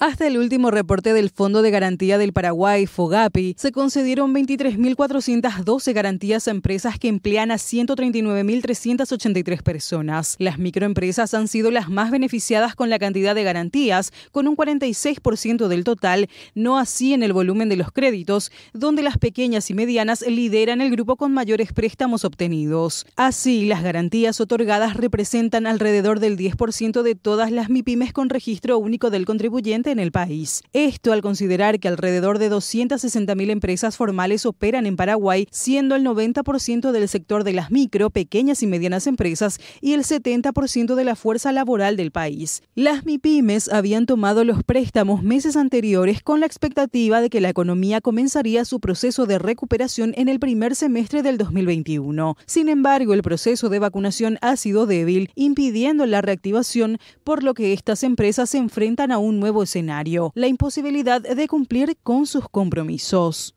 Hasta el último reporte del Fondo de Garantía del Paraguay, FOGAPI, se concedieron 23.412 garantías a empresas que emplean a 139.383 personas. Las microempresas han sido las más beneficiadas con la cantidad de garantías, con un 46% del total, no así en el volumen de los créditos, donde las pequeñas y medianas lideran el grupo con mayores préstamos obtenidos. Así, las garantías otorgadas representan alrededor del 10% de todas las MIPIMES con registro único del contribuyente en el país. Esto al considerar que alrededor de 260.000 empresas formales operan en Paraguay, siendo el 90% del sector de las micro, pequeñas y medianas empresas y el 70% de la fuerza laboral del país. Las MIPIMES habían tomado los préstamos meses anteriores con la expectativa de que la economía comenzaría su proceso de recuperación en el primer semestre del 2021. Sin embargo, el proceso de vacunación ha sido débil, impidiendo la reactivación, por lo que estas empresas se enfrentan a un nuevo escenario, la imposibilidad de cumplir con sus compromisos.